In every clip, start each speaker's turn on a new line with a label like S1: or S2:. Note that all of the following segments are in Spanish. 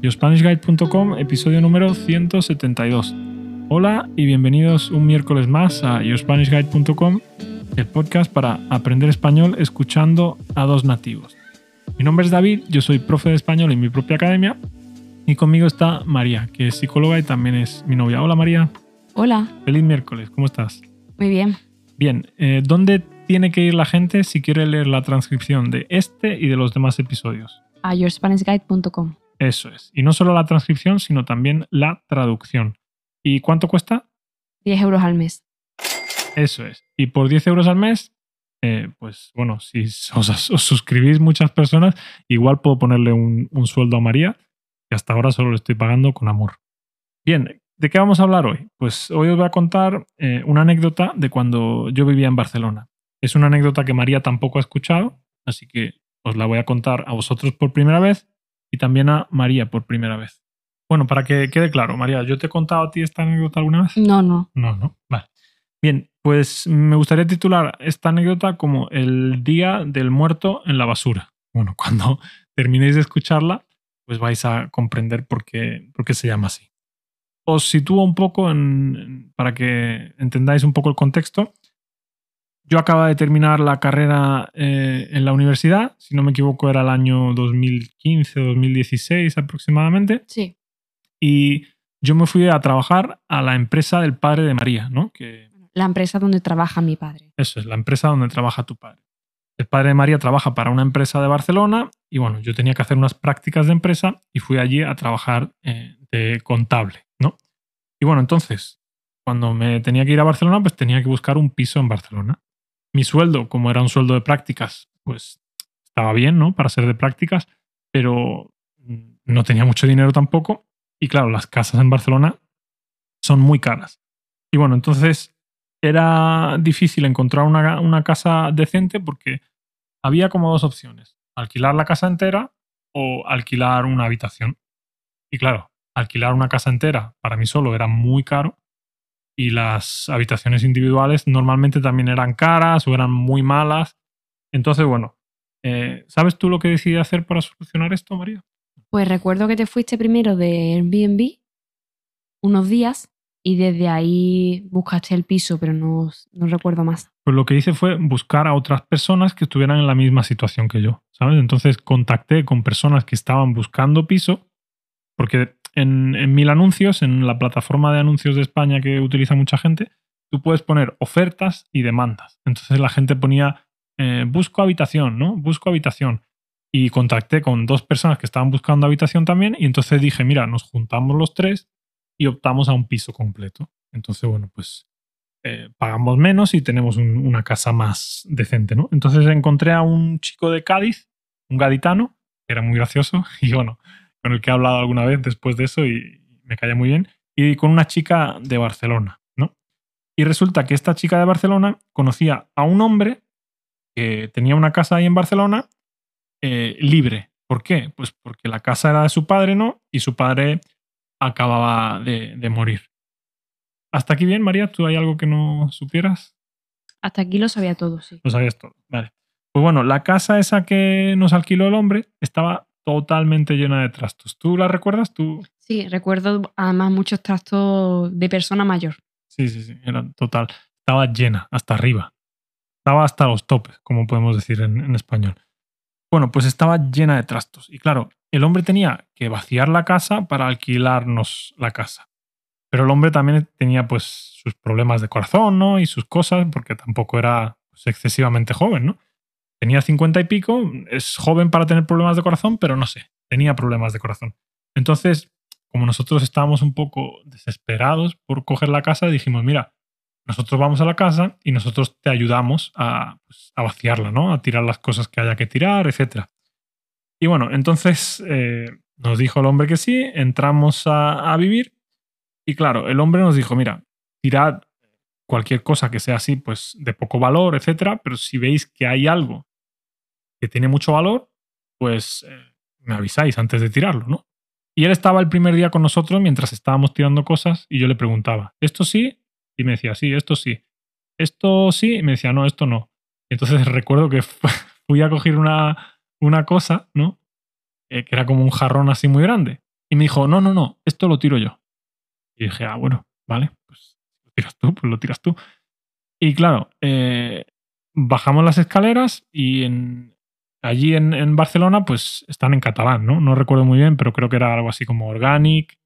S1: YoSpanishGuide.com, episodio número 172. Hola y bienvenidos un miércoles más a YoSpanishGuide.com, el podcast para aprender español escuchando a dos nativos. Mi nombre es David, yo soy profe de español en mi propia academia y conmigo está María, que es psicóloga y también es mi novia. Hola María.
S2: Hola.
S1: Feliz miércoles, ¿cómo estás?
S2: Muy bien.
S1: Bien, eh, ¿dónde tiene que ir la gente si quiere leer la transcripción de este y de los demás episodios?
S2: A yourspanishguide.com.
S1: Eso es. Y no solo la transcripción, sino también la traducción. ¿Y cuánto cuesta?
S2: 10 euros al mes.
S1: Eso es. Y por 10 euros al mes, eh, pues bueno, si os, os, suscribís muchas personas, igual puedo ponerle un, un, sueldo a María, que hasta ahora solo le estoy pagando con amor. Bien, ¿de qué vamos a hablar hoy? Pues hoy os voy a contar eh, una anécdota de cuando yo vivía en Barcelona. Es una anécdota que María tampoco ha escuchado, así que os la voy a contar a vosotros por primera vez y también a María por primera vez. Bueno, para que quede claro, María, ¿yo te he contado a ti esta anécdota alguna vez?
S2: No, no.
S1: No, no. Vale. Bien, pues me gustaría titular esta anécdota como el día del muerto en la basura. Bueno, cuando terminéis de escucharla, pues vais a comprender por qué, por qué se llama así. Os sitúo un poco en, para que entendáis un poco el contexto. Yo acaba de terminar la carrera eh, en la universidad, si no me equivoco era el año 2015 2016 aproximadamente.
S2: Sí.
S1: Y yo me fui a trabajar a la empresa del padre de María, ¿no? Que,
S2: la empresa donde trabaja mi padre.
S1: Eso es, la empresa donde trabaja tu padre. El padre de María trabaja para una empresa de Barcelona y bueno, yo tenía que hacer unas prácticas de empresa y fui allí a trabajar eh, de contable, ¿no? Y bueno, entonces, cuando me tenía que ir a Barcelona, pues tenía que buscar un piso en Barcelona mi sueldo, como era un sueldo de prácticas, pues estaba bien, ¿no? Para ser de prácticas, pero no tenía mucho dinero tampoco. Y claro, las casas en Barcelona son muy caras. Y bueno, entonces era difícil encontrar una, una casa decente porque había como dos opciones. Alquilar la casa entera o alquilar una habitación. Y claro, alquilar una casa entera para mí solo era muy caro y las habitaciones individuales normalmente también eran caras o eran muy malas. Entonces, bueno, eh, ¿sabes tú lo que decidí hacer para solucionar esto, María?
S2: Pues recuerdo que te fuiste primero de Airbnb unos días y desde ahí buscaste el piso, pero no, no recuerdo más.
S1: Pues lo que hice fue buscar a otras personas que estuvieran en la misma situación que yo, ¿sabes? Entonces contacté con personas que estaban buscando piso, porque en, mil anuncios, en la plataforma de anuncios de España que utiliza mucha gente, tú puedes poner ofertas y demandas. Entonces la gente ponía, eh, busco habitación, ¿no? Busco habitación. Y contacté con dos personas que estaban buscando habitación también y entonces dije, mira, nos juntamos los tres y optamos a un piso completo. Entonces, bueno, pues eh, pagamos menos y tenemos un, una casa más decente, ¿no? Entonces encontré a un chico de Cádiz, un gaditano, que era muy gracioso y bueno, con el que he hablado alguna vez después de eso y me caía muy bien, y con una chica de Barcelona, ¿no? Y resulta que esta chica de Barcelona conocía a un hombre que tenía una casa ahí en Barcelona eh, libre. ¿Por qué? Pues porque la casa era de su padre, ¿no? Y su padre acababa de, de morir. ¿Hasta aquí bien, María? ¿Tú hay algo que no supieras?
S2: Hasta aquí lo sabía todo, sí.
S1: Lo sabías todo, vale. Pues bueno, la casa esa que nos alquiló el hombre estaba totalmente llena de trastos. ¿Tú la recuerdas? ¿Tú?
S2: Sí, recuerdo además muchos trastos de persona mayor.
S1: Sí, sí, sí, era total. Estaba llena, hasta arriba. Estaba hasta los topes, como podemos decir en, en español. Bueno, pues estaba llena de trastos. Y claro, el hombre tenía que vaciar la casa para alquilarnos la casa. Pero el hombre también tenía pues sus problemas de corazón, ¿no? Y sus cosas, porque tampoco era pues, excesivamente joven, ¿no? Tenía cincuenta y pico, es joven para tener problemas de corazón, pero no sé, tenía problemas de corazón. Entonces, como nosotros estábamos un poco desesperados por coger la casa, dijimos, mira, nosotros vamos a la casa y nosotros te ayudamos a, pues, vaciarla, ¿no? A tirar las cosas que haya que tirar, etc. Y bueno, entonces eh, nos dijo el hombre que sí, entramos a, a vivir y claro, el hombre nos dijo, mira, tirad cualquier cosa que sea así, pues de poco valor, etcétera, pero si veis que hay algo que tiene mucho valor, pues eh, me avisáis antes de tirarlo, ¿no? Y él estaba el primer día con nosotros mientras estábamos tirando cosas y yo le preguntaba, ¿esto sí? Y me decía, sí, esto sí. ¿Esto sí? Y me decía, no, esto no. Entonces recuerdo que fui a coger una, una cosa, ¿no? Eh, que era como un jarrón así muy grande. Y me dijo, no, no, no, esto lo tiro yo. Y dije, ah, bueno, vale, pues lo tiras tú, pues lo tiras tú. Y claro, eh, bajamos las escaleras y en, allí en, Barcelona, pues están en catalán, ¿no? No recuerdo muy bien, pero creo que era algo así como organic,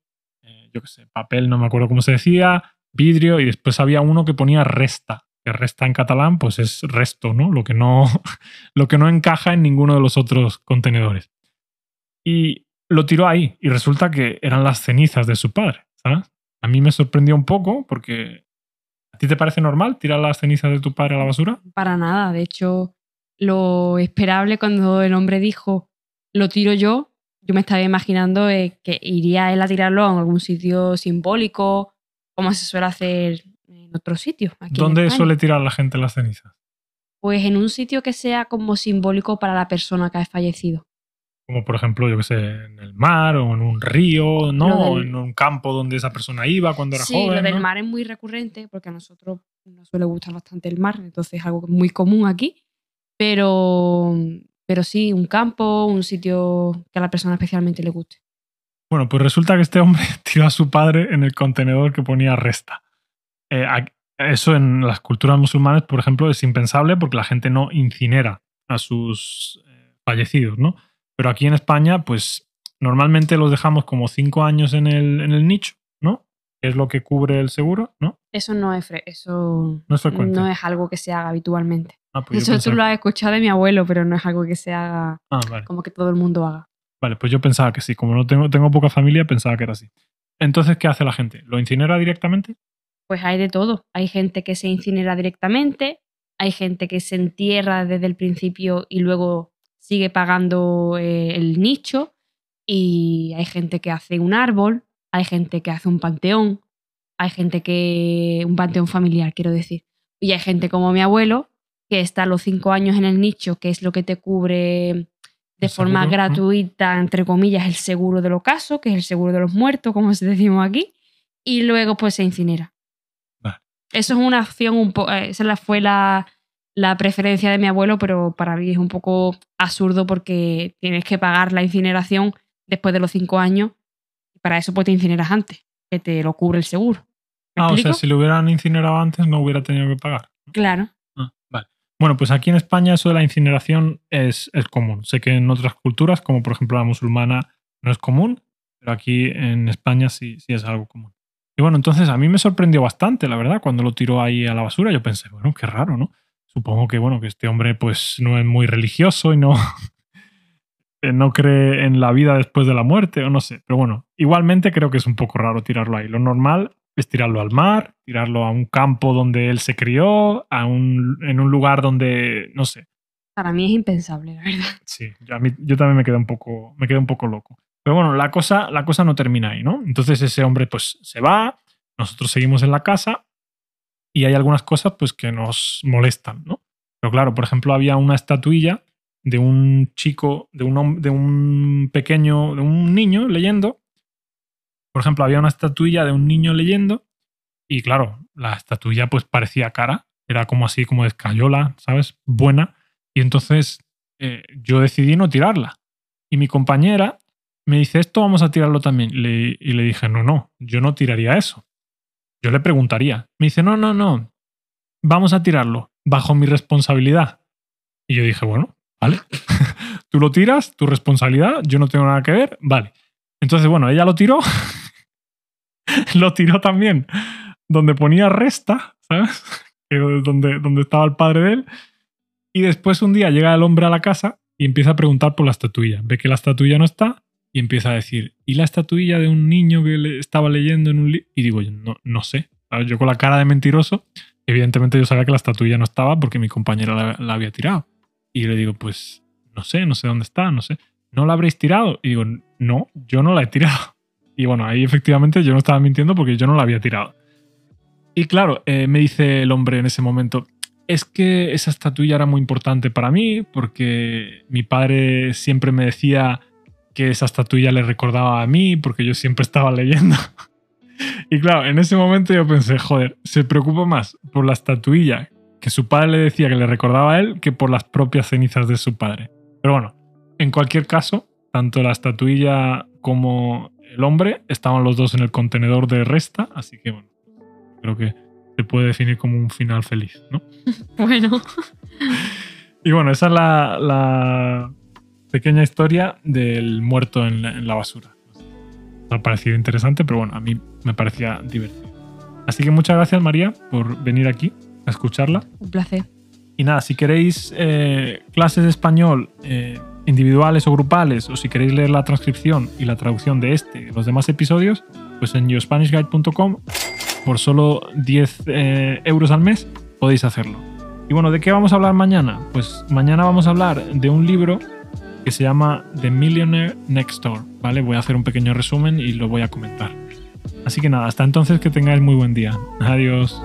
S1: eh, yo qué sé, papel, no me acuerdo cómo se decía, vidrio, y después había uno que ponía resta, que resta en catalán, pues es resto, ¿no? Lo que no, lo que no encaja en ninguno de los otros contenedores. Y lo tiró ahí, y resulta que eran las cenizas de su padre, ¿sabes? A mí me sorprendió un poco porque ¿A ti te parece normal tirar las cenizas de tu padre a la basura?
S2: Para nada. De hecho, lo esperable cuando el hombre dijo lo tiro yo, yo me estaba imaginando eh, que iría él a tirarlo en algún sitio simbólico, como se suele hacer en otros sitios.
S1: ¿Dónde suele tirar la gente las cenizas?
S2: Pues en un sitio que sea como simbólico para la persona que ha fallecido.
S1: Como por ejemplo, yo que sé, en el mar o en un río, ¿no? O en un campo donde esa persona iba cuando era joven.
S2: Sí,
S1: lo
S2: del mar es muy recurrente porque a nosotros nos suele gustar bastante el mar, entonces es algo muy común aquí. Pero, pero sí, un campo, un sitio que a la persona especialmente le guste.
S1: Bueno, pues resulta que este hombre tiró a su padre en el contenedor que ponía resta. Eh, eso en las culturas musulmanas, por ejemplo, es impensable porque la gente no incinera a sus eh, fallecidos, ¿no? Pero aquí en España, pues normalmente los dejamos como cinco años en el, en el nicho, ¿no? Es lo que cubre el seguro, ¿no?
S2: Eso no es, eso
S1: no es,
S2: no es algo que se haga habitualmente. Ah, pues eso tú lo has escuchado de mi abuelo, pero no es algo que se haga ah, como que todo el mundo haga.
S1: Vale, pues yo pensaba que sí. Como no tengo, tengo poca familia, pensaba que era así. Entonces, ¿qué hace la gente? ¿Lo incinera directamente?
S2: Pues hay de todo. Hay gente que se incinera directamente, hay gente que se entierra desde el principio y luego sigue pagando eh, el nicho y hay gente que hace un árbol, hay gente que hace un panteón, hay gente que... un panteón familiar, quiero decir. Y hay gente como mi abuelo que está a los cinco años en el nicho, que es lo que te cubre de forma gratuita, entre comillas, el seguro del ocaso, que es el seguro de los muertos, como se decimos aquí, y luego pues se incinera. Eso es una acción un poco, eh, esa fue la, la preferencia de mi abuelo, pero para mí es un poco absurdo porque tienes que pagar la incineración después de los cinco años. Y para eso pues te incineras antes, que te lo cubre el seguro.
S1: Ah, o sea, si lo hubieran incinerado antes no hubiera tenido que pagar.
S2: Claro.
S1: Ah, vale. Bueno, pues aquí en España eso de la incineración es, es común. Sé que en otras culturas, como por ejemplo la musulmana, no es común, pero aquí en España sí, sí es algo común. Y bueno, entonces a mí me sorprendió bastante, la verdad, cuando lo tiró ahí a la basura. Yo pensé, bueno, qué raro, ¿no? Supongo que, bueno, que este hombre pues no es muy religioso y no, no cree en la vida después de la muerte, o no sé. Pero bueno, igualmente creo que es un poco raro tirarlo ahí. Lo normal es tirarlo al mar, tirarlo a un campo donde él se crió, a un, en un lugar donde, no sé.
S2: Para mí es impensable, la verdad.
S1: Sí, yo, yo también me quedé un poco, me quedé un poco loco. Pero bueno, la cosa, la cosa no termina ahí, ¿no? Entonces ese hombre pues se va, nosotros seguimos en la casa y hay algunas cosas pues que nos molestan, ¿no? Pero claro, por ejemplo, había una estatuilla de un chico, de un, de un pequeño, de un niño leyendo. Por ejemplo, había una estatuilla de un niño leyendo y claro, la estatuilla pues parecía cara, era como así, como de escayola, ¿sabes? Buena. Y entonces eh, yo decidí no tirarla. Y mi compañera me dice, esto vamos a tirarlo también. y le dije, no, no, yo no tiraría eso. Yo le preguntaría. Me dice, no, no, no, vamos a tirarlo bajo mi responsabilidad. Y yo dije, bueno, vale. Tú lo tiras, tu responsabilidad, yo no tengo nada que ver, vale. Entonces, bueno, ella lo tiró. lo tiró también donde ponía resta, ¿sabes? donde, donde estaba el padre de él. Y después un día llega el hombre a la casa y empieza a preguntar por la estatuilla. Ve que la estatuilla no está y empieza a decir, ¿y la estatuilla de un niño que le estaba leyendo en un libro? Y digo, no, no sé. Yo con la cara de mentiroso, evidentemente yo sabía que la estatuilla no estaba porque mi compañera la, había tirado. Y le digo, pues no sé, no sé dónde está, no sé. ¿No la habréis tirado? Y digo, no, yo no la he tirado. Y bueno, ahí efectivamente yo no estaba mintiendo porque yo no la había tirado. Y claro, eh, me dice el hombre en ese momento, es que esa estatuilla era muy importante para mí porque mi padre siempre me decía que esa estatuilla le recordaba a mí porque yo siempre estaba leyendo. y claro, en ese momento yo pensé, joder, se preocupa más por la estatuilla que su padre le decía que le recordaba a él que por las propias cenizas de su padre. Pero bueno, en cualquier caso, tanto la estatuilla como el hombre, estaban los dos en el contenedor de resta, así que bueno, creo que se puede definir como un final feliz, ¿no?
S2: Bueno,
S1: Y bueno, esa es la, la pequeña historia del muerto en la, en la basura. Ha parecido interesante, pero bueno, a mí me parecía divertido. Así que muchas gracias María por venir aquí a escucharla.
S2: un placer.
S1: Y nada, si queréis eh, clases de español eh, individuales o grupales, o si queréis leer la transcripción y la traducción de este y los demás episodios, pues en yourspanishguide.com por solo 10 eh, euros al mes podéis hacerlo. Y bueno, ¿de qué vamos a hablar mañana? Pues mañana vamos a hablar de un libro que se llama The Millionaire Next Door, ¿vale? Voy a hacer un pequeño resumen y lo voy a comentar. Así que nada, hasta entonces que tengáis muy buen día. Adiós.